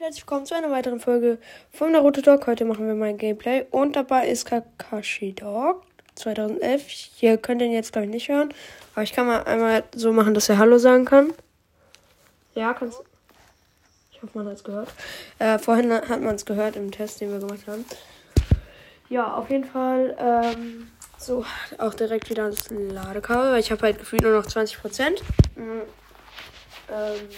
und herzlich willkommen zu einer weiteren Folge von Naruto Dog. Heute machen wir mein Gameplay und dabei ist Kakashi Dog 2011. Hier könnt ihr ihn jetzt glaube ich nicht hören, aber ich kann mal einmal so machen, dass er Hallo sagen kann. Ja, kannst Ich hoffe, man hat es gehört. Äh, vorhin hat man es gehört im Test, den wir gemacht haben. Ja, auf jeden Fall ähm, so auch direkt wieder das Ladekabel, weil ich habe halt gefühlt nur noch 20 Prozent. Mhm. Ähm,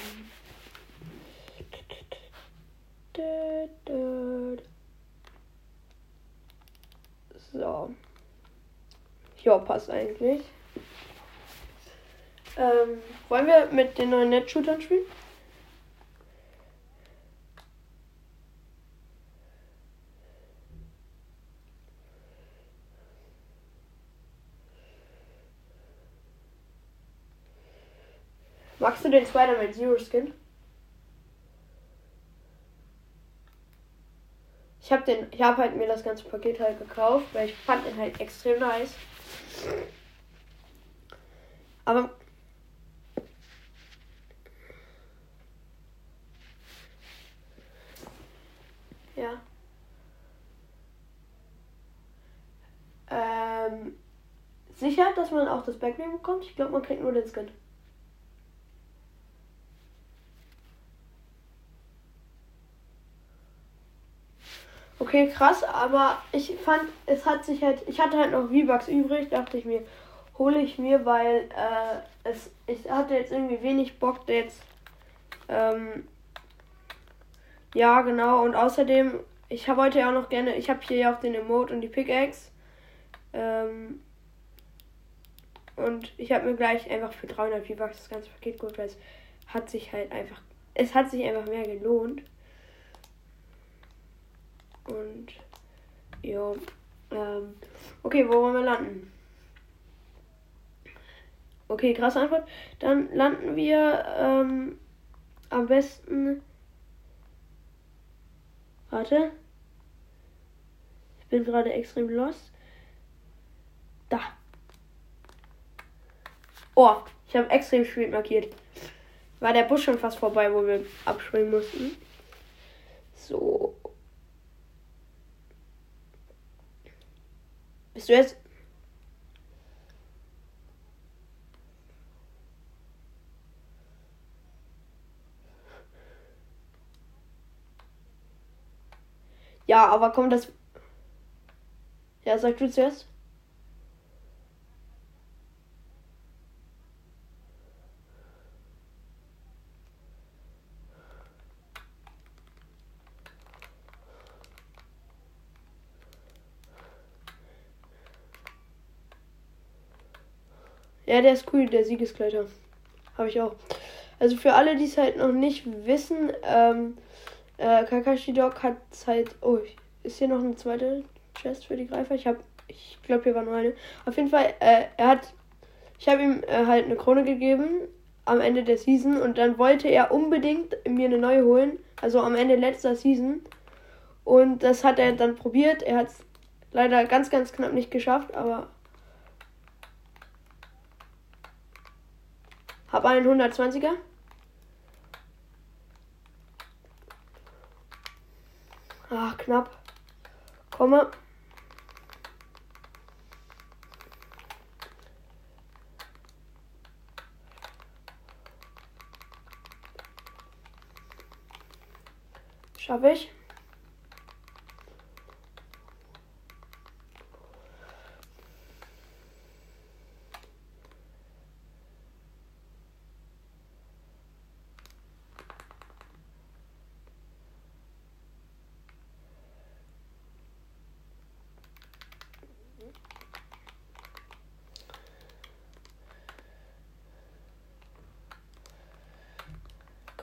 so. Ja, passt eigentlich. Ähm, wollen wir mit den neuen Net-Shootern spielen? Magst du den Spider-Man Zero Skin? Ich habe den, ich habe halt mir das ganze Paket halt gekauft, weil ich fand den halt extrem nice. Aber ja. Ähm, sicher, dass man auch das Backbling bekommt? Ich glaube, man kriegt nur den Skin. Okay, krass, aber ich fand, es hat sich halt, ich hatte halt noch V-Bucks übrig, dachte ich mir, hole ich mir, weil äh, es, ich hatte jetzt irgendwie wenig Bock jetzt, ähm, ja genau, und außerdem, ich habe heute ja auch noch gerne, ich habe hier ja auch den Emote und die Pickaxe, ähm, und ich habe mir gleich einfach für 300 V-Bucks das ganze Paket geholt, weil es hat sich halt einfach, es hat sich einfach mehr gelohnt. Und ja. Ähm, okay, wo wollen wir landen? Okay, krasse Antwort. Dann landen wir ähm, am besten. Warte. Ich bin gerade extrem lost. Da. Oh, ich habe extrem spät markiert. War der Bus schon fast vorbei, wo wir abspringen mussten. So. Bist du jetzt. Ja, aber kommt das. Ja, sag du zuerst. Ja, der ist cool, der Siegeskleider. Habe ich auch. Also für alle, die es halt noch nicht wissen, ähm, äh, Kakashi Dog hat halt. Oh, ist hier noch eine zweite Chest für die Greifer? Ich habe, ich glaube, hier war nur eine. Auf jeden Fall, äh, er hat. Ich habe ihm äh, halt eine Krone gegeben am Ende der Season und dann wollte er unbedingt mir eine neue holen. Also am Ende letzter Season. Und das hat er dann probiert. Er hat es leider ganz, ganz knapp nicht geschafft, aber Hab einen 120er. Ach, knapp. Komme. Schaffe ich.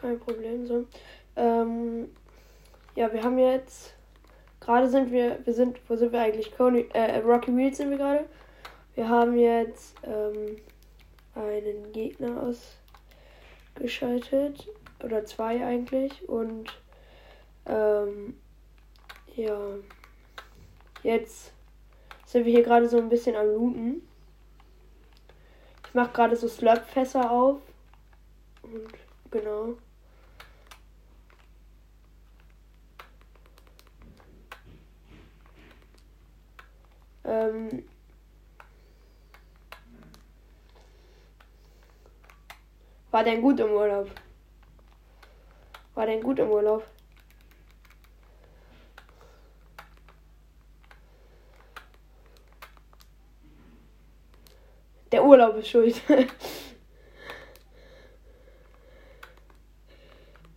Kein Problem. So. Ähm, ja, wir haben jetzt. Gerade sind wir. Wir sind. Wo sind wir eigentlich? Coney, äh, Rocky Wheels sind wir gerade. Wir haben jetzt ähm, einen Gegner ausgeschaltet. Oder zwei eigentlich. Und ähm, ja. Jetzt sind wir hier gerade so ein bisschen am Looten. Ich mache gerade so Slurp-Fässer auf. Und genau. Ähm, war denn gut im Urlaub? War denn gut im Urlaub? Der Urlaub ist schuld.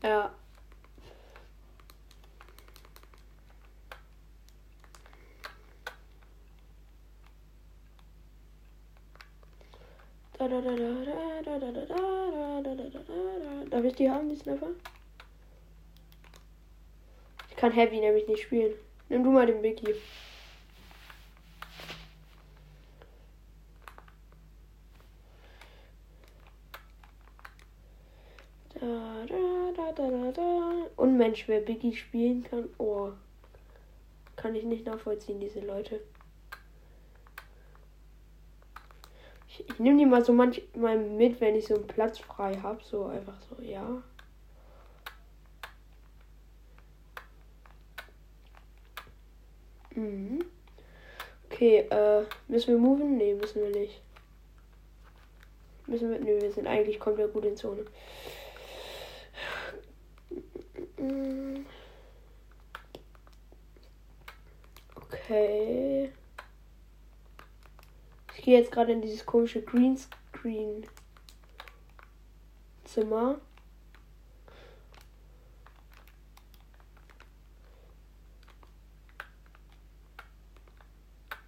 ja. Darf ich die haben, die Snapper? Ich kann Heavy nämlich nicht spielen. Nimm du mal den Biggie. Da, da, da, da, da, da. Unmensch, wer Biggie spielen kann. Oh. Kann ich nicht nachvollziehen, diese Leute. Ich, nehme die mal so manchmal mit, wenn ich so einen Platz frei habe. So einfach so, ja. Mhm. Okay, äh, müssen wir moven? Ne, müssen wir nicht. Müssen wir. Nö, wir sind eigentlich komplett gut in Zone. Okay. Ich gehe jetzt gerade in dieses komische Greenscreen Zimmer.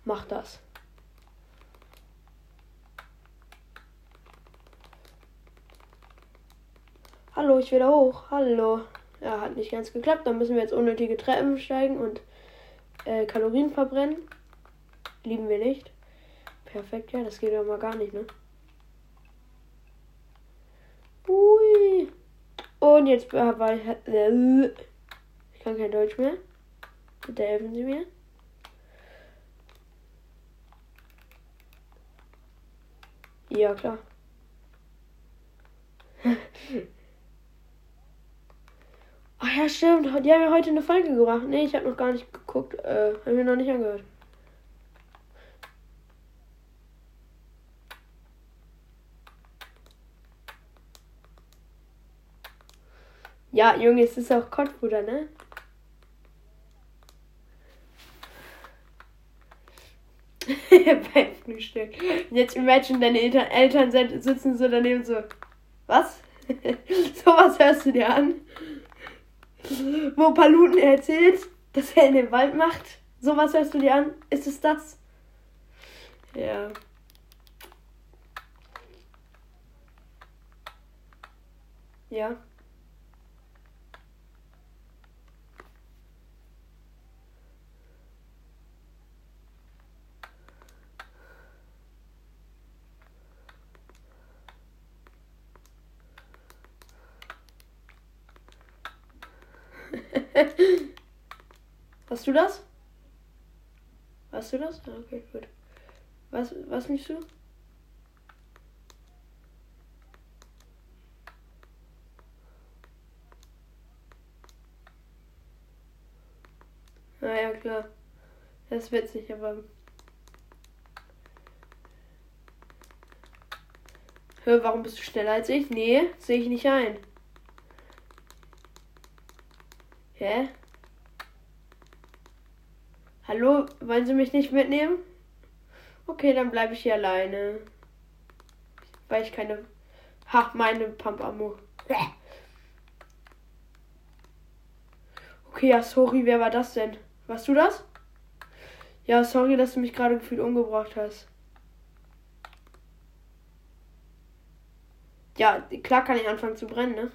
Mach das. Hallo, ich will da hoch. Hallo. Ja, hat nicht ganz geklappt. Dann müssen wir jetzt unnötige Treppen steigen und äh, Kalorien verbrennen. Lieben wir nicht. Perfekt, ja, das geht ja mal gar nicht, ne? Ui. Und jetzt war ich. Äh, ich kann kein Deutsch mehr. Bitte helfen Sie mir. Ja, klar. Ach ja, stimmt. Die haben ja heute eine Folge gebracht. Nee, ich habe noch gar nicht geguckt. Äh, haben wir noch nicht angehört. Ja, Junge, es ist auch Kottfutter, ne? Beim Frühstück. Jetzt imagine, deine Eltern, Eltern sitzen so daneben so. Was? Sowas hörst du dir an? Wo Paluten erzählt, dass er in den Wald macht. Sowas hörst du dir an? Ist es das? Ja. Ja. Hast du das? Hast du das? Okay, gut. Was, was nicht du? Naja, klar. Das ist witzig, aber. Hör, warum bist du schneller als ich? Nee, sehe ich nicht ein. Hä? Hallo, wollen Sie mich nicht mitnehmen? Okay, dann bleibe ich hier alleine. Weil ich keine. Ha, meine Pampamo. Okay, ja, sorry, wer war das denn? Warst du das? Ja, sorry, dass du mich gerade gefühlt umgebracht hast. Ja, klar kann ich anfangen zu brennen, ne?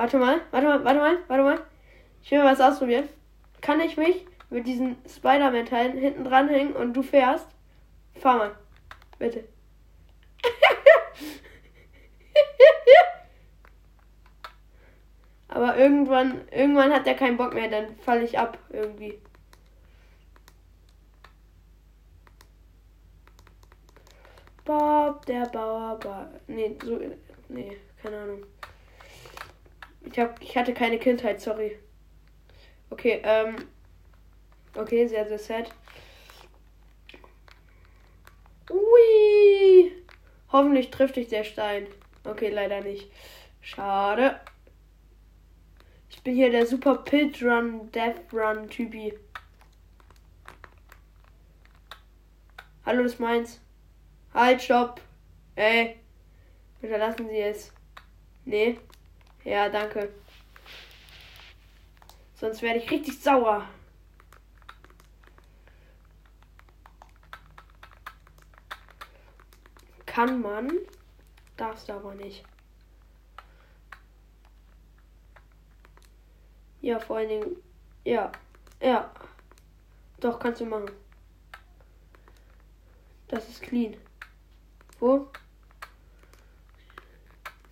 Warte mal, warte mal, warte mal, warte mal. Ich will mal was ausprobieren. Kann ich mich mit diesen Spider-Man-Teilen hinten dranhängen und du fährst? Fahr mal. Bitte. Aber irgendwann, irgendwann hat er keinen Bock mehr, dann falle ich ab irgendwie. Bob, der Bauer, Bauer. Nee, so. Nee, keine Ahnung. Ich, hab, ich hatte keine Kindheit, sorry. Okay, ähm. Okay, sehr, sehr sad. Ui! Hoffentlich trifft dich der Stein. Okay, leider nicht. Schade. Ich bin hier der Super Pit Run, Death Run Typi. Hallo, das ist meins. Halt, stopp. Ey. Bitte lassen Sie es. Nee. Ja, danke. Sonst werde ich richtig sauer. Kann man. Darfst du aber nicht. Ja, vor allen Dingen. Ja. Ja. Doch, kannst du machen. Das ist clean. Wo?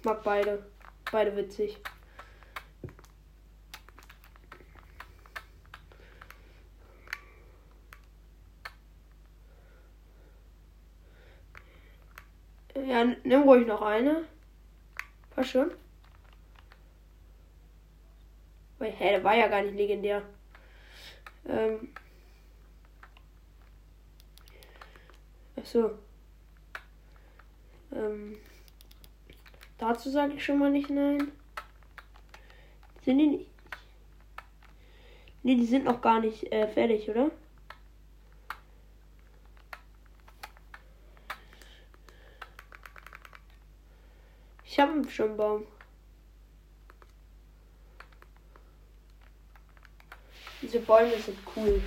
Mag beide. Beide witzig. Ja, nimm ruhig noch eine. Passt schon. Weil, hä, der war ja gar nicht legendär. Ähm. Achso. Ähm. Dazu sage ich schon mal nicht nein. Sind die nicht? Ne, die sind noch gar nicht äh, fertig, oder? Ich habe schon einen Baum. Diese Bäume sind cool.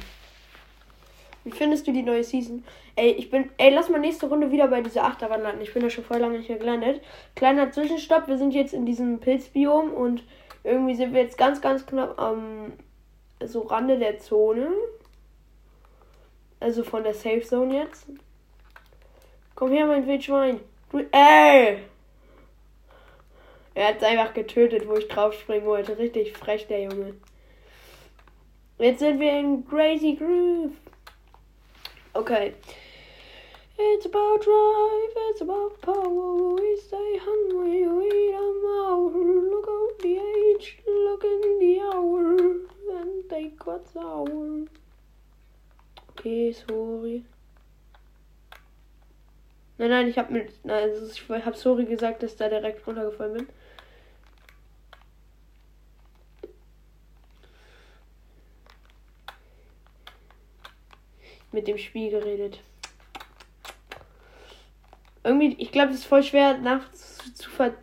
Wie findest du die neue Season? Ey, ich bin. Ey, lass mal nächste Runde wieder bei dieser Achterbahn landen. Ich bin da schon voll lange nicht mehr gelandet. Kleiner Zwischenstopp. Wir sind jetzt in diesem Pilzbiom und irgendwie sind wir jetzt ganz, ganz knapp am so Rande der Zone. Also von der Safe Zone jetzt. Komm her, mein Wildschwein. Du. Ey! Er hat es einfach getötet, wo ich drauf springen wollte. Richtig frech, der Junge. Jetzt sind wir in Crazy Groove. Okay. It's about drive, it's about power. We stay hungry, we don't know. Look at the age, look in the hour, and take what's ours. Okay, sorry. Nein, nein, ich habe mit, nein, ich habe sorry gesagt, dass da direkt runtergefallen bin. Mit dem Spiel geredet. Irgendwie, ich glaube, es ist voll schwer nach zu ver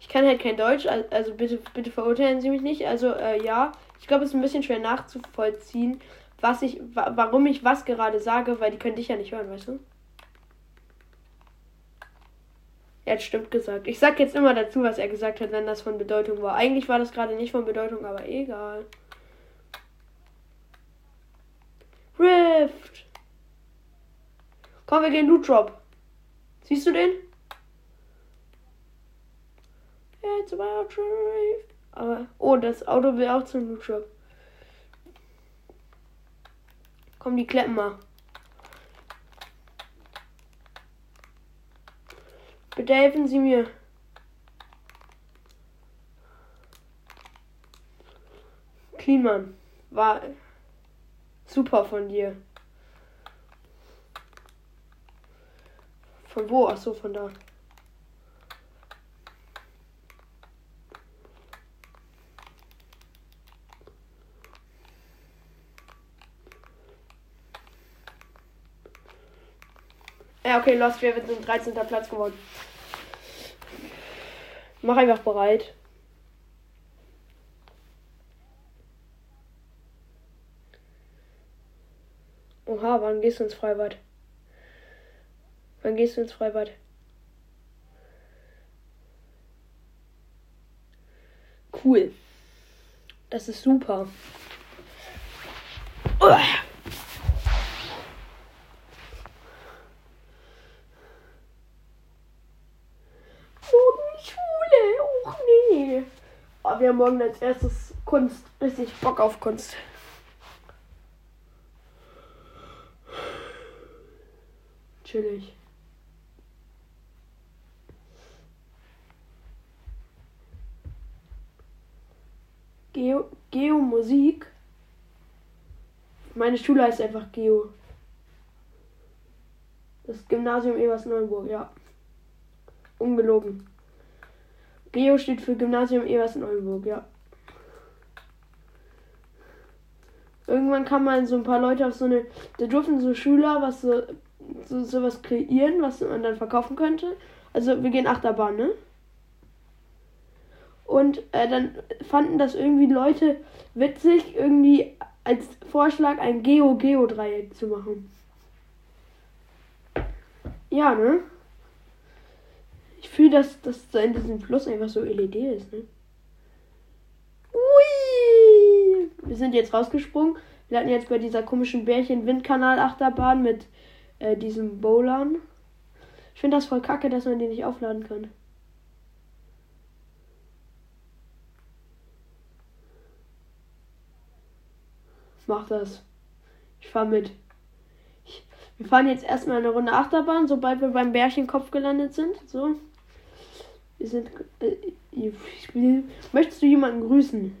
Ich kann halt kein Deutsch, also bitte, bitte verurteilen Sie mich nicht. Also äh, ja, ich glaube, es ist ein bisschen schwer nachzuvollziehen, was ich, wa warum ich was gerade sage, weil die können dich ja nicht hören, weißt du? Er hat stimmt gesagt. Ich sag jetzt immer dazu, was er gesagt hat, wenn das von Bedeutung war. Eigentlich war das gerade nicht von Bedeutung, aber egal. Rift. Komm, wir gehen Loot Drop. Siehst du den? It's about Rift. Aber, oh, das Auto will auch zum Loot Drop. Komm, die kleppen mal. Bitte helfen Sie mir. Kliman war Super von dir. Von wo? Ach so, von da. Ja, okay, Lost, wir sind 13. Platz geworden. Mach einfach bereit. Oha, wann gehst du ins Freibad? Wann gehst du ins Freibad? Cool. Das ist super. Uah. Nee. Aber wir haben morgen als erstes Kunst. Richtig Bock auf Kunst. Chillig. Geo Geomusik Meine Schule heißt einfach Geo. Das Gymnasium Evers-Neuenburg, ja. Ungelogen. Geo steht für Gymnasium Evers-Neuenburg, ja. Irgendwann kam mal so ein paar Leute auf so eine. Da durften so Schüler was so, so sowas kreieren, was man dann verkaufen könnte. Also wir gehen Achterbahn, ne? Und äh, dann fanden das irgendwie Leute witzig, irgendwie als Vorschlag ein Geo-Geo-Dreieck zu machen. Ja, ne? Ich fühle, dass das in diesem Fluss einfach so LED ist, ne? Ui! Wir sind jetzt rausgesprungen. Wir hatten jetzt bei dieser komischen Bärchen-Windkanal-Achterbahn mit äh, diesen Bowlern. Ich finde das voll kacke, dass man die nicht aufladen kann. Mach das. Ich fahr mit. Ich, wir fahren jetzt erstmal eine Runde Achterbahn, sobald wir beim Bärchenkopf gelandet sind. So. Wir sind. Äh, ich will, möchtest du jemanden grüßen?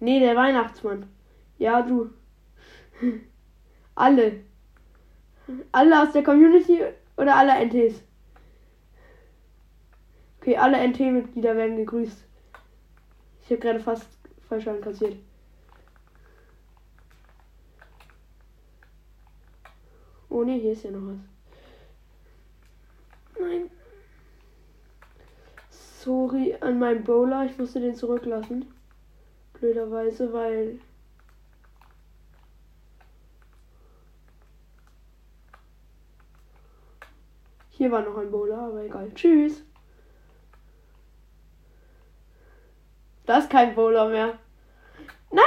Nee, der Weihnachtsmann. Ja, du. Alle. Alle aus der Community oder alle NTs? Okay, alle NT-Mitglieder werden gegrüßt. Ich habe gerade fast falsch kassiert. Oh ne, hier ist ja noch was. Nein. Sorry an meinen Bowler, ich musste den zurücklassen. Blöderweise, weil. Hier war noch ein Bowler, aber egal. Tschüss. Das ist kein Bowler mehr. Nein!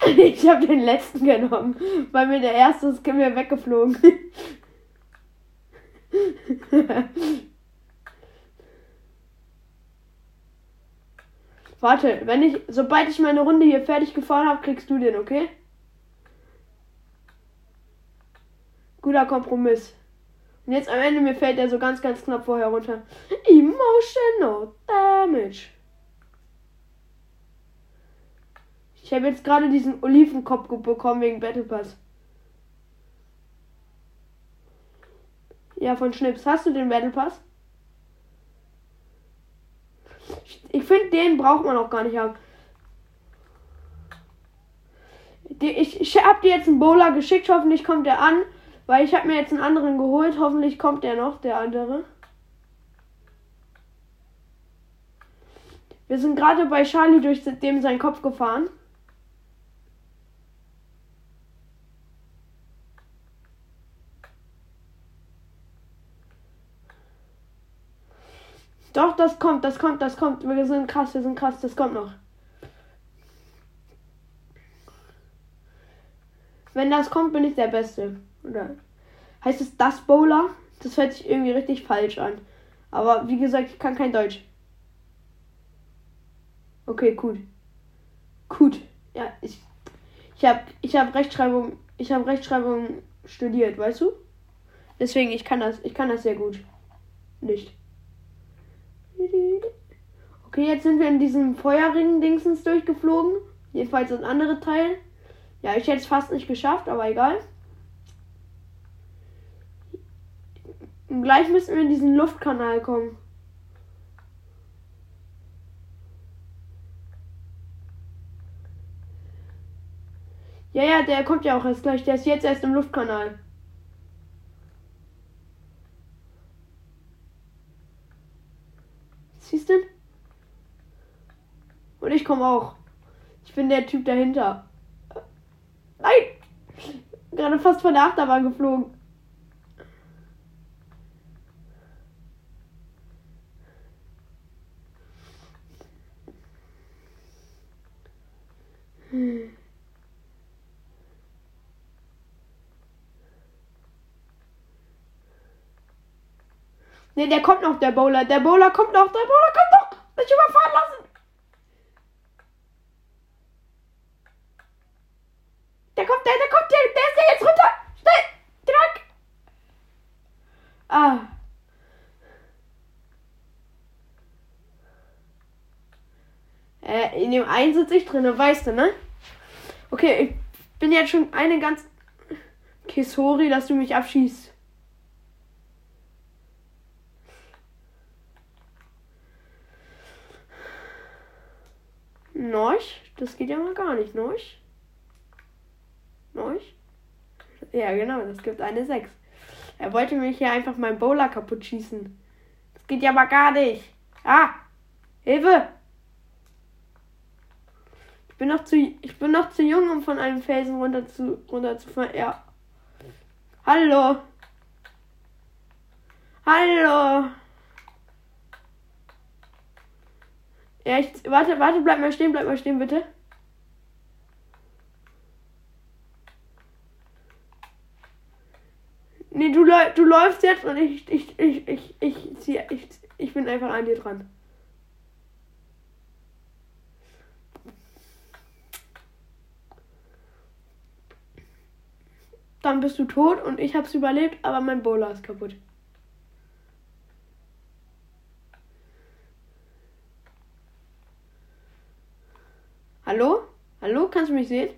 Ich habe den letzten genommen, weil mir der erste ist mir weggeflogen. Warte, wenn ich, sobald ich meine Runde hier fertig gefahren habe, kriegst du den, okay? Guter Kompromiss. Und jetzt am Ende mir fällt er so ganz, ganz knapp vorher runter. Emotional Damage. Ich habe jetzt gerade diesen Olivenkopf bekommen wegen Battle Pass. Ja, von Schnips. Hast du den Battle Pass? Ich finde, den braucht man auch gar nicht haben. Ich, habe dir jetzt einen Bowler geschickt, hoffentlich kommt der an, weil ich habe mir jetzt einen anderen geholt, hoffentlich kommt der noch, der andere. Wir sind gerade bei Charlie durch dem seinen Kopf gefahren. Doch, das kommt, das kommt, das kommt. Wir sind krass, wir sind krass, das kommt noch. Wenn das kommt, bin ich der Beste. Oder heißt es das Bowler? Das hört sich irgendwie richtig falsch an. Aber wie gesagt, ich kann kein Deutsch. Okay, gut. Gut. Ja, ich ich habe ich habe Rechtschreibung, ich habe Rechtschreibung studiert, weißt du? Deswegen ich kann das, ich kann das sehr gut. Nicht. Okay, jetzt sind wir in diesem Feuerring-Dingsens durchgeflogen. Jedenfalls das andere Teil. Ja, ich hätte es fast nicht geschafft, aber egal. Und gleich müssen wir in diesen Luftkanal kommen. Ja, ja, der kommt ja auch erst gleich. Der ist jetzt erst im Luftkanal. Siehst du? Und ich komme auch. Ich bin der Typ dahinter. Nein! Gerade fast von der Achterbahn geflogen. Ne, der kommt noch, der Bowler. Der Bowler kommt noch, der Bowler kommt noch. Nicht überfahren lassen. Der kommt, der, der kommt, der, der ist ja jetzt runter. Schnell, drück. Ah. Äh, in dem einen sitze ich drin, weißt du, ne? Okay, ich bin jetzt schon eine ganz. Okay, sorry, dass du mich abschießt. Norch? Das geht ja mal gar nicht, Norch? Norch? Ja, genau, das gibt eine 6. Er wollte mich hier einfach meinen Bowler kaputt schießen. Das geht ja mal gar nicht. Ah! Hilfe! Ich bin noch zu, ich bin noch zu jung, um von einem Felsen runter zu, runter zu fallen. Ja. Hallo! Hallo! Ja, ich, warte, warte, bleib mal stehen, bleib mal stehen, bitte. Nee, du, du läufst jetzt und ich, ich, ich, ich, ich, ich, ich, ich bin einfach an dir dran. Dann bist du tot und ich hab's überlebt, aber mein Bowler ist kaputt. Hallo? Hallo? Kannst du mich sehen?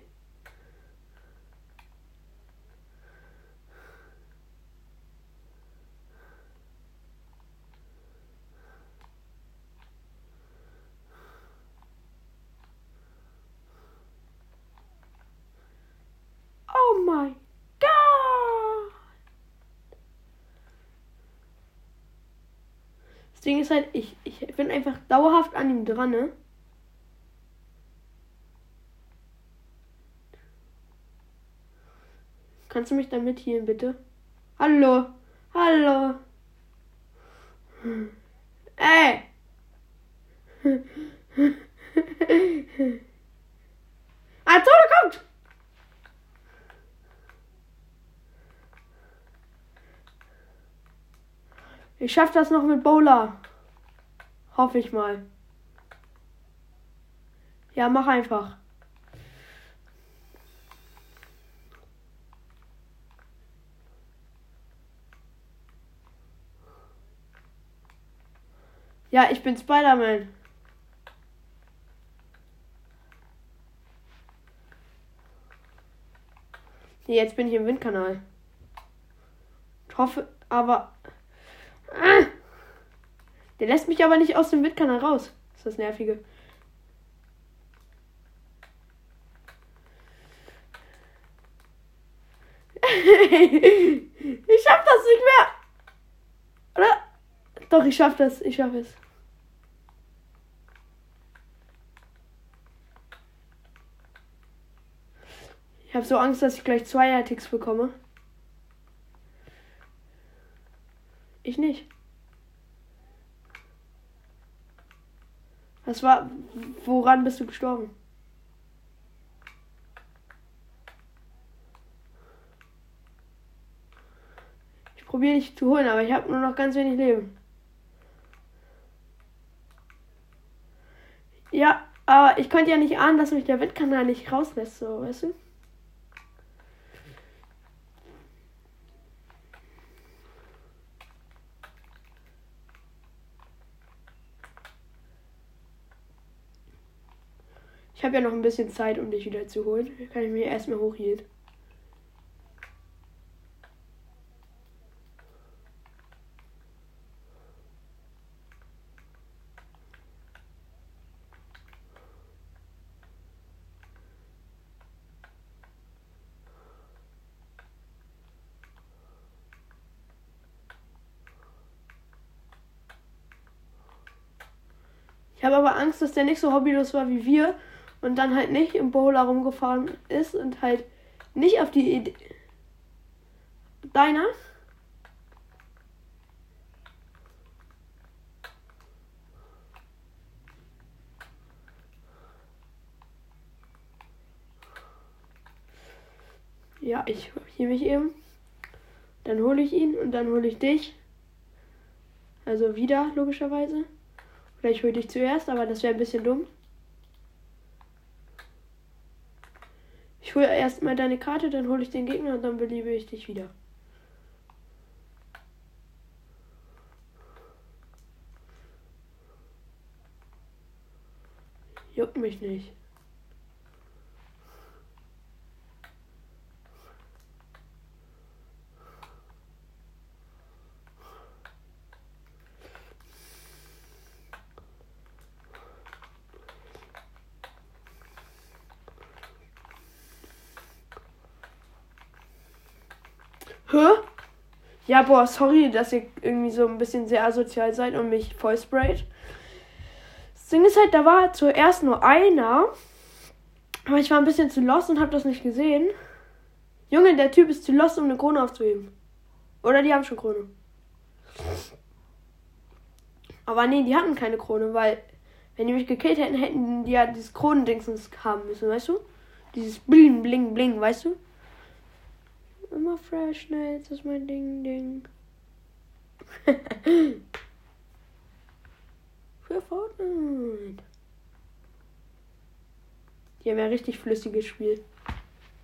Oh mein Gott! Das Ding ist halt, ich, ich bin einfach dauerhaft an ihm dran, ne? Kannst du mich dann mithielen, bitte? Hallo? Hallo? Ey! Azone kommt! Ich schaff das noch mit Bowler. Hoffe ich mal. Ja, mach einfach. Ja, ich bin Spider-Man. Jetzt bin ich im Windkanal. Ich hoffe, aber. Der lässt mich aber nicht aus dem Windkanal raus. Das ist das Nervige. ich schaff das nicht mehr. Oder? Doch, ich schaff das. Ich schaff es. Ich habe so Angst, dass ich gleich zwei Ticks bekomme. Ich nicht. Was war. Woran bist du gestorben? Ich probiere dich zu holen, aber ich habe nur noch ganz wenig Leben. Ja, aber ich konnte ja nicht ahnen, dass mich der Wettkanal nicht rauslässt, so, weißt du? Ich habe ja noch ein bisschen Zeit, um dich wieder zu holen. Kann ich mir erstmal hochhielt. Ich habe aber Angst, dass der nicht so hobbylos war wie wir und dann halt nicht im Bowler rumgefahren ist und halt nicht auf die Idee. Deiner? Ja, ich hier mich eben. Dann hole ich ihn und dann hole ich dich. Also wieder, logischerweise. Oder ich hole dich zuerst, aber das wäre ein bisschen dumm. Hole erstmal deine Karte, dann hole ich den Gegner und dann beliebe ich dich wieder. Juckt mich nicht. Hä? Ja, boah, sorry, dass ihr irgendwie so ein bisschen sehr asozial seid und mich voll sprayt. Das Ding ist halt, da war zuerst nur einer. Aber ich war ein bisschen zu lost und hab das nicht gesehen. Junge, der Typ ist zu lost, um eine Krone aufzuheben. Oder die haben schon Krone. Aber nee, die hatten keine Krone, weil wenn die mich gekillt hätten, hätten die ja dieses Kronendingsens haben müssen, weißt du? Dieses Bling, Bling, Bling, weißt du? Immer fresh, schnell, das ist mein Ding, Ding. Für Fortnite. Die haben ja richtig flüssiges Spiel.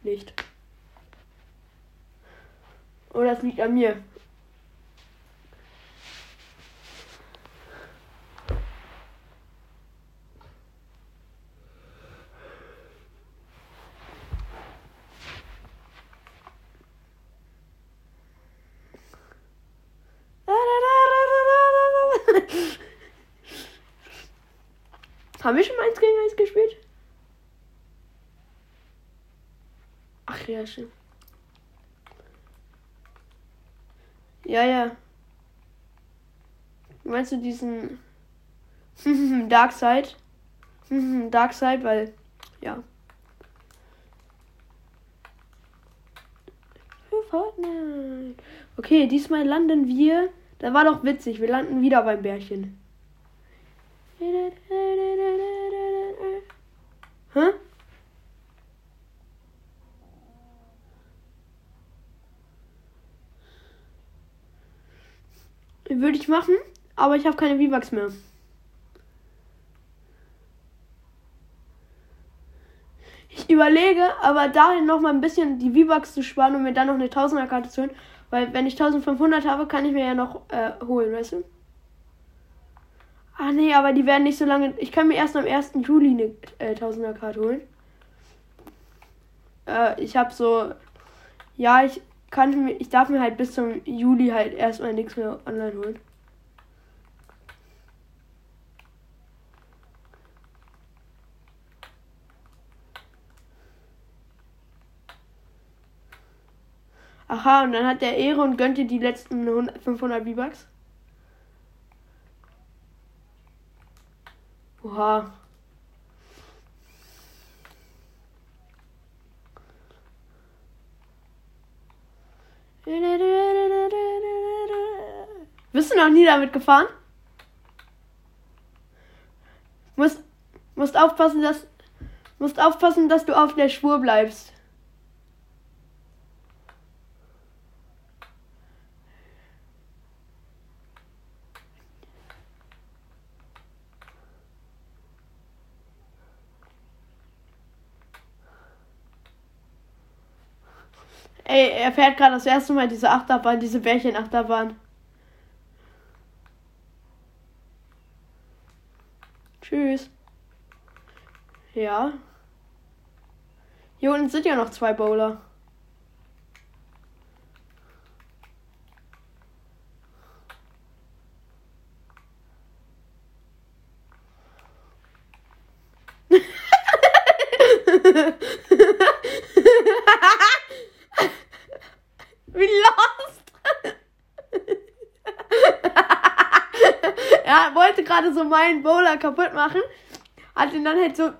Nicht. Oder es liegt an mir. Haben wir schon mal eins gegen eins gespielt? Ach ja, schön. Ja, ja. Meinst du diesen Dark Side? Dark Side, weil ja. Für Fortnite. Okay, diesmal landen wir. Da war doch witzig. Wir landen wieder beim Bärchen. Hä? Würde ich machen, aber ich habe keine V-Bucks mehr. Ich überlege, aber dahin noch mal ein bisschen die V-Bucks zu sparen und mir dann noch eine 1000er Karte zu holen. Weil wenn ich 1500 habe, kann ich mir ja noch äh, holen, weißt du? Ah nee, aber die werden nicht so lange. Ich kann mir erst am 1. Juli eine äh, 1000er Karte holen. Äh, ich habe so. Ja, ich kann mir. Ich darf mir halt bis zum Juli halt erstmal nichts mehr online holen. Aha, und dann hat der Ehre und gönnt dir die letzten 500 V-Bucks. Oha. Bist du noch nie damit gefahren? Musst, musst aufpassen, dass musst aufpassen, dass du auf der Spur bleibst. Ey, er fährt gerade das erste Mal diese Achterbahn, diese Bärchen-Achterbahn. Tschüss. Ja. Hier unten sind ja noch zwei Bowler. Wie lost. er wollte gerade so meinen Bowler kaputt machen. Hat ihn dann halt so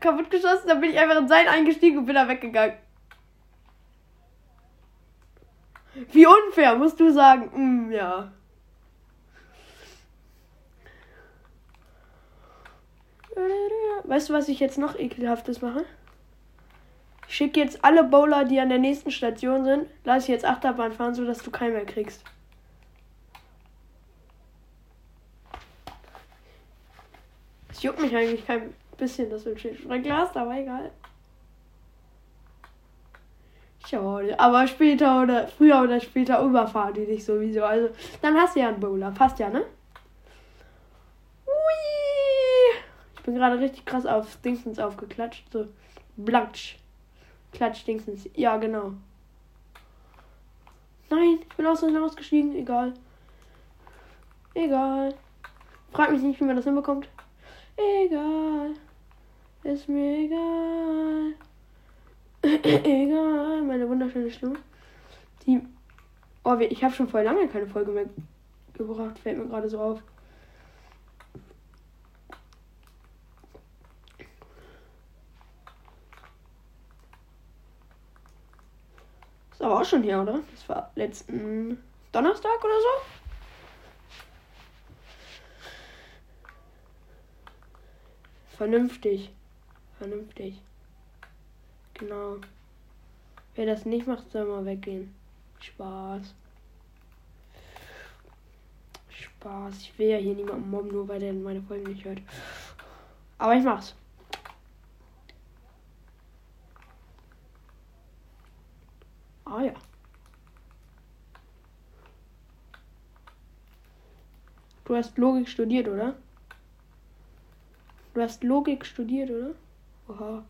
kaputt geschossen. Dann bin ich einfach in sein eingestiegen und bin da weggegangen. Wie unfair, musst du sagen. Mm, ja. Weißt du, was ich jetzt noch ekelhaftes mache? Ich schicke jetzt alle Bowler, die an der nächsten Station sind, lass ich jetzt Achterbahn fahren, sodass du keinen mehr kriegst. Juckt mich eigentlich kein bisschen, dass du ein Schild hast, aber egal. Schade. Aber später oder früher oder später überfahren die dich sowieso. Also, dann hast du ja einen Bowler. Passt ja, ne? Ui. Ich bin gerade richtig krass auf Dingsens aufgeklatscht. So, blatsch. Klatsch Dingsens. Ja, genau. Nein, ich bin aus dem ausgestiegen. Egal. Egal. Frag mich nicht, wie man das hinbekommt. Egal. Ist mir egal. egal. Meine wunderschöne Stimme. Die Oh, ich habe schon voll lange keine Folge mehr gebracht. Fällt mir gerade so auf. Ist aber auch schon her, oder? Das war letzten Donnerstag oder so. Vernünftig. Vernünftig. Genau. Wer das nicht macht, soll mal weggehen. Spaß. Spaß. Ich will ja hier niemanden mobben, nur weil der meine Folgen nicht hört. Aber ich mach's. Ah ja. Du hast Logik studiert, oder? Du hast Logik studiert, oder? Oha.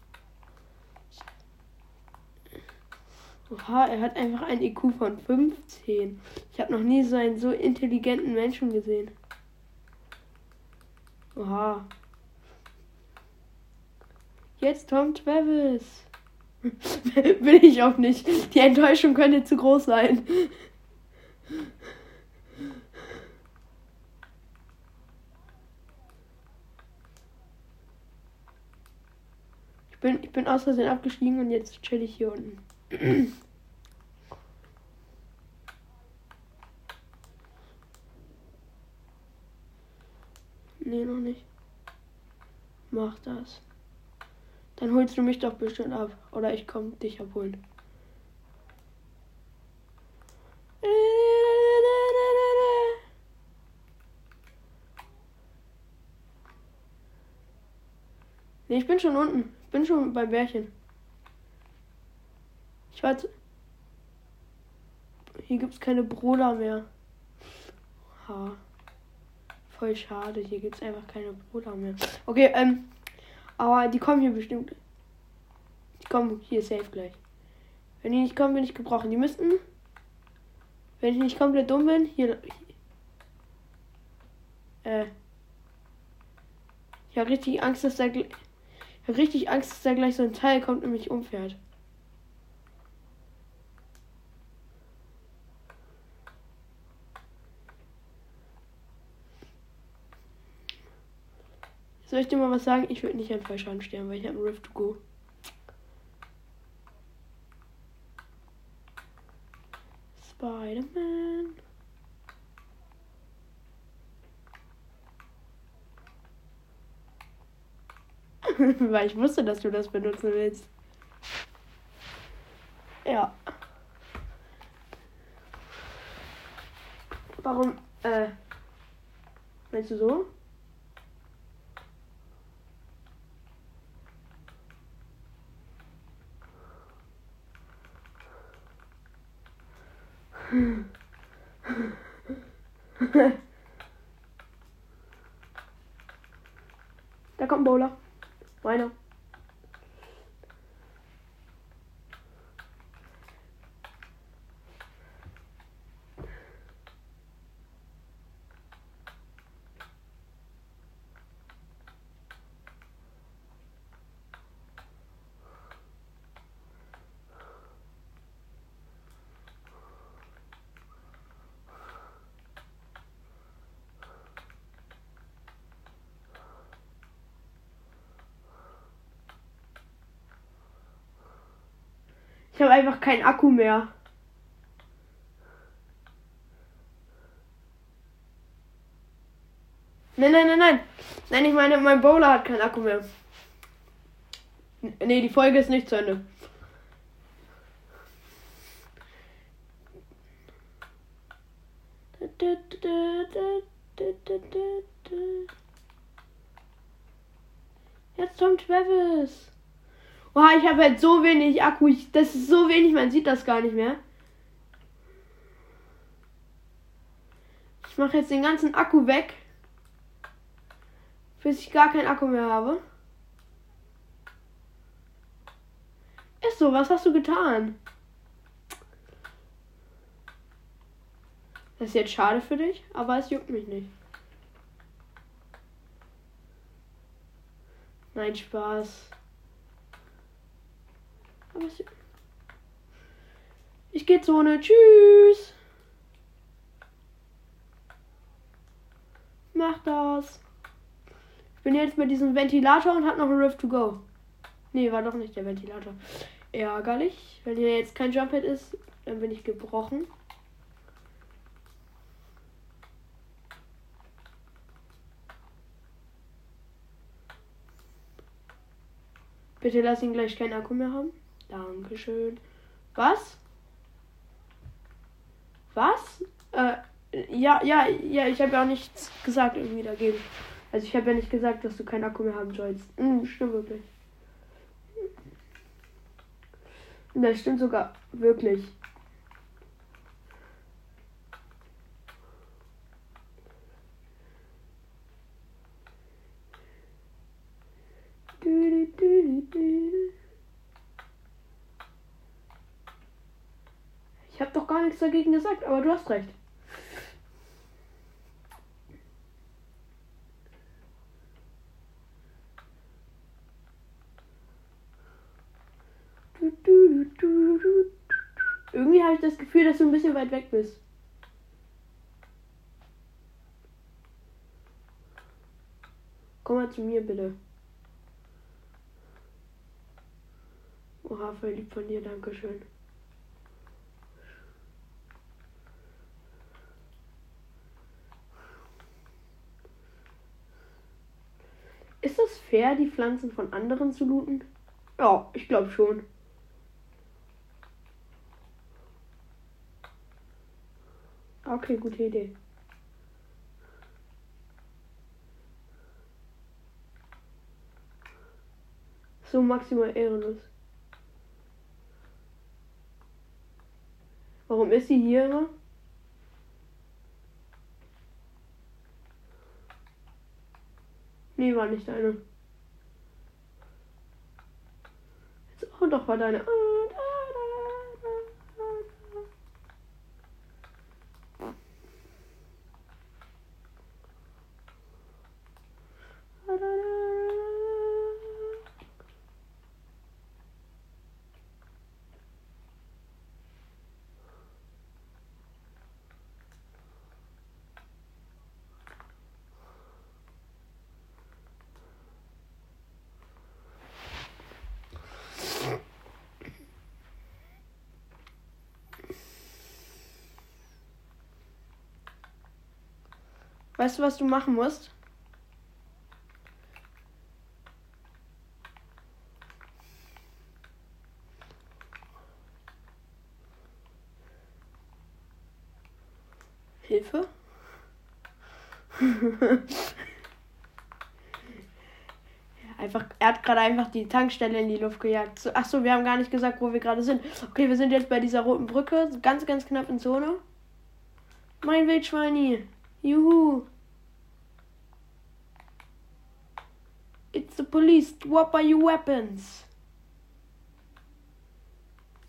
Oha, er hat einfach ein IQ von 15. Ich habe noch nie so einen so intelligenten Menschen gesehen. Oha. Jetzt Tom Travis. Will ich auch nicht. Die Enttäuschung könnte zu groß sein. Bin, ich bin aus Versehen abgestiegen und jetzt chill ich hier unten. nee, noch nicht. Mach das. Dann holst du mich doch bestimmt ab. Oder ich komme dich abholen. Nee, ich bin schon unten. Bin schon beim Bärchen. Ich weiß. Hier gibt es keine Bruder mehr. Ha. Voll schade. Hier gibt es einfach keine Bruder mehr. Okay, ähm. Aber die kommen hier bestimmt. Die kommen hier safe gleich. Wenn die nicht kommen, bin ich gebrochen. Die müssten. Wenn ich nicht komplett dumm bin, hier. Äh. Ich habe richtig Angst, dass da. Habe richtig Angst, dass da gleich so ein Teil kommt und mich umfährt. Soll ich dir mal was sagen? Ich würde nicht an Fallschaden sterben, weil ich habe einen Rift to Go. Spider-Man. weil ich wusste, dass du das benutzen willst. Ja. Warum, äh, meinst du so? da kommt ein Bowler. Bueno. Ich habe einfach keinen Akku mehr. Nein, nein, nein, nein. Nein, ich meine, mein Bowler hat keinen Akku mehr. Nee, die Folge ist nicht zu Ende. Jetzt kommt Travis. Boah, ich habe halt so wenig Akku. Ich, das ist so wenig, man sieht das gar nicht mehr. Ich mache jetzt den ganzen Akku weg. Bis ich gar keinen Akku mehr habe. Ist so, was hast du getan? Das ist jetzt schade für dich, aber es juckt mich nicht. Nein, Spaß ich. Ich gehe Zone. Tschüss. Mach das. Ich bin jetzt mit diesem Ventilator und hab noch ein Rift to go. Nee, war doch nicht der Ventilator. Ärgerlich. Wenn hier jetzt kein Jumphead ist, dann bin ich gebrochen. Bitte lass ihn gleich keinen Akku mehr haben. Dankeschön. Was? Was? Äh, ja, ja, ja, ich habe ja auch nichts gesagt irgendwie dagegen. Also ich habe ja nicht gesagt, dass du keinen Akku mehr haben sollst. Hm, stimmt wirklich. Das stimmt sogar wirklich. Ich habe doch gar nichts dagegen gesagt, aber du hast recht. Irgendwie habe ich das Gefühl, dass du ein bisschen weit weg bist. Komm mal zu mir, bitte. Oha, voll lieb von dir, Dankeschön. Ist es fair, die Pflanzen von anderen zu looten? Ja, ich glaube schon. Okay, gute Idee. So maximal ehrenlos. Warum ist sie hier immer? Nee, war nicht deine. Jetzt, oh, doch, war deine. Ah, Weißt du, was du machen musst? Hilfe? einfach, er hat gerade einfach die Tankstelle in die Luft gejagt. So, ach so, wir haben gar nicht gesagt, wo wir gerade sind. Okay, wir sind jetzt bei dieser roten Brücke, ganz, ganz knapp in Zone. Mein Wildschweini. Juhu. It's the police. What are your weapons?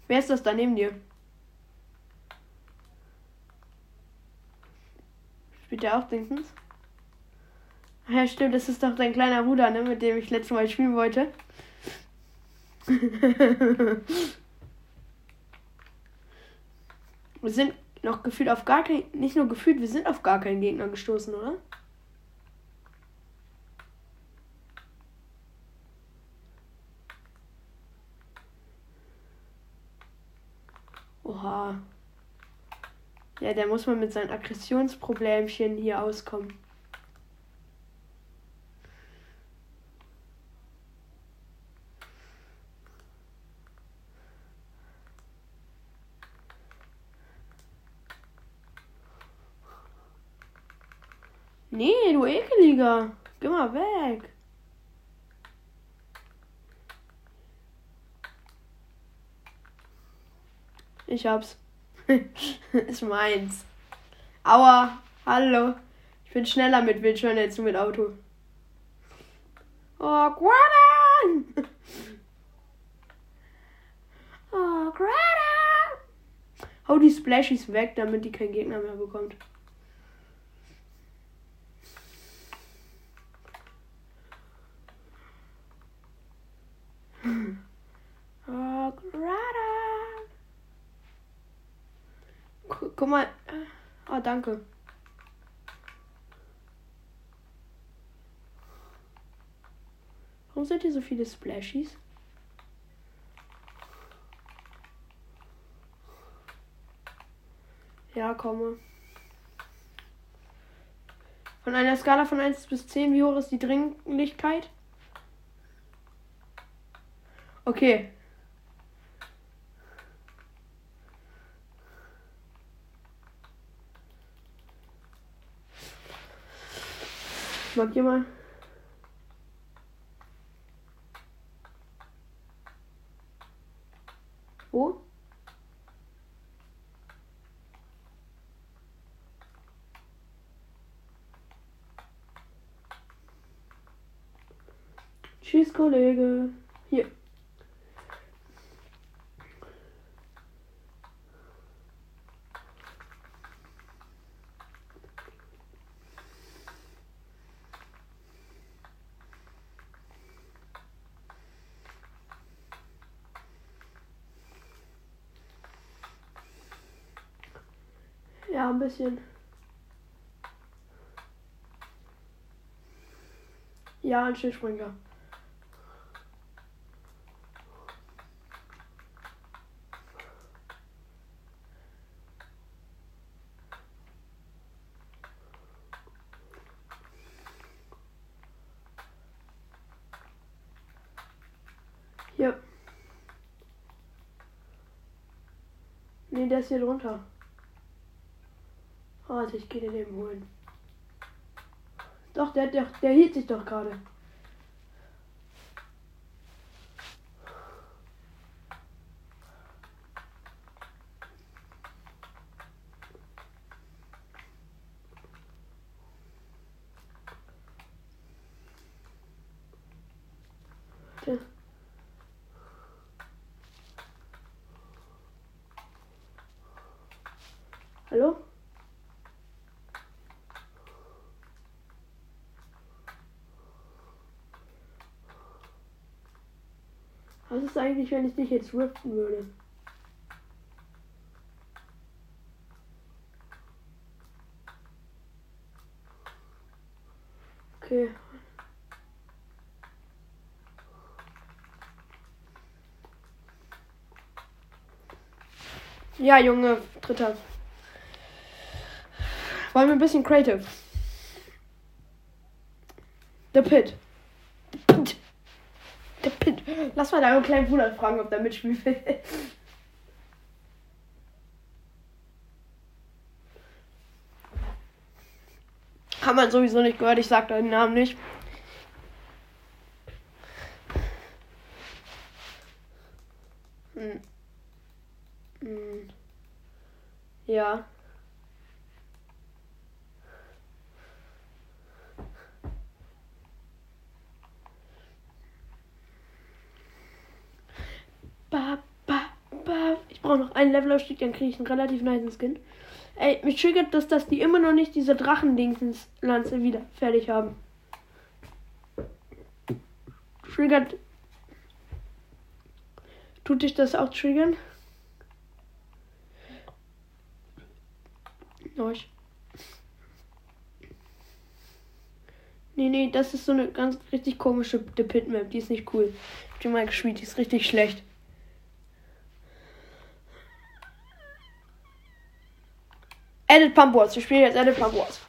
Wer ist das da neben dir? Spielt der auch Dingsens? Ach ja, stimmt, das ist doch dein kleiner Bruder, ne, mit dem ich letztes Mal spielen wollte. Wir sind noch gefühlt auf gar kein, nicht nur gefühlt, wir sind auf gar keinen Gegner gestoßen, oder? Oha. Ja, der muss mal mit seinen Aggressionsproblemchen hier auskommen. Nee, du ekeliger. Geh mal weg. Ich hab's. ist meins. Aua. Hallo. Ich bin schneller mit Wildschwein als du mit Auto. Oh, Granny! Oh, Granny! Hau die Splashies weg, damit die keinen Gegner mehr bekommt. Guck mal. Oh, danke. Warum seid ihr so viele Splashies? Ja, komme. Von einer Skala von 1 bis 10, wie hoch ist die Dringlichkeit? Okay, Markier mal. Wo? Tschüss, Kollege. Hier. Ja, ein bisschen. Ja, ein Schildspringer. Ja. Nee, der ist hier drunter. Warte, ich gehe den eben holen. Doch, der, der, der hielt sich doch gerade. Warte. Hallo? Was ist eigentlich, wenn ich dich jetzt riften würde? Okay. Ja, Junge, dritter. Wollen wir ein bisschen creative? The Pit. The Pit. The Pit. Lass mal deinen kleinen Bruder fragen, ob der mitspielen will. Hat man sowieso nicht gehört, ich sag deinen Namen nicht. Hm. Hm. Ja. Ba, ba, ba. Ein Levelaufstieg, dann kriege ich einen relativ nice Skin. Ey, mich triggert das, dass die immer noch nicht diese Drachendingslanze wieder fertig haben. Triggert. Tut dich das auch triggern? Euch. Nee, nee, das ist so eine ganz richtig komische The Pit Map. Die ist nicht cool. Die mal gespielt, die ist richtig schlecht. Edit Pump Wars. Wir spielen jetzt Edit Pump Wars.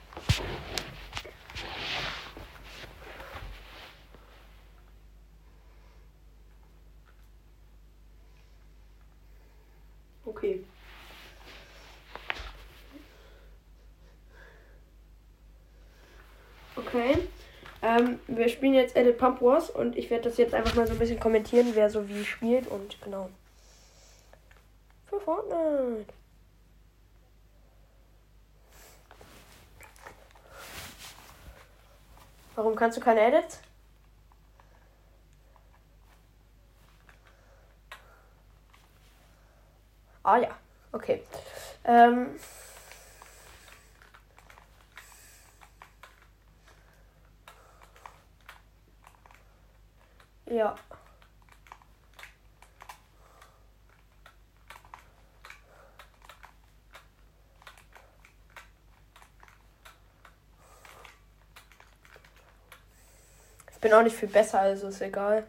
Okay. Okay. Ähm, wir spielen jetzt Edit Pump Wars und ich werde das jetzt einfach mal so ein bisschen kommentieren, wer so wie spielt und genau. Für Fortnite. Warum kannst du keine Edits? Ah ja, okay. Ähm. Ja. Bin auch nicht viel besser, also ist egal.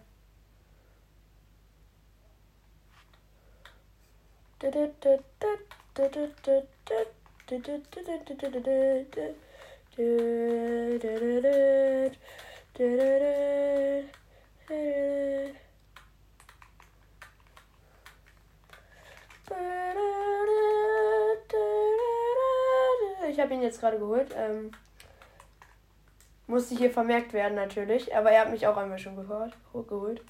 Ich habe ihn jetzt gerade geholt. Ähm, musste hier vermerkt werden natürlich, aber er hat mich auch einmal schon gehört, geholt.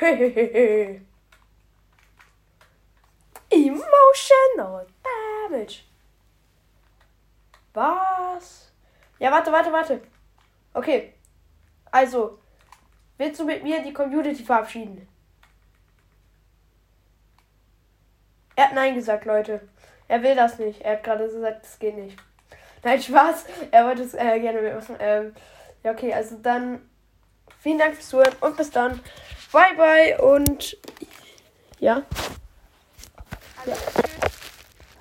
Emotional Damage. Was? Ja, warte, warte, warte. Okay. Also, willst du mit mir die Community verabschieden? Er hat Nein gesagt, Leute. Er will das nicht. Er hat gerade gesagt, das geht nicht. Nein, Spaß. Er wollte es äh, gerne mitmachen. Ähm, ja, okay, also dann vielen Dank fürs Zuhören und bis dann. Bye, bye und ja. ja.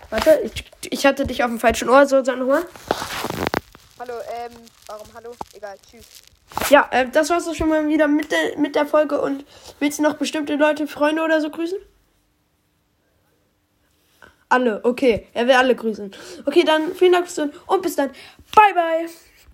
Warte, ich, ich hatte dich auf dem falschen Ohr, so sag nochmal. Hallo, ähm, warum hallo? Egal, tschüss. Ja, äh, das war's doch schon mal wieder mit der, mit der Folge und willst du noch bestimmte Leute, Freunde oder so grüßen? Alle, okay. Er will alle grüßen. Okay, dann vielen Dank fürs Zuhören und bis dann. Bye, bye.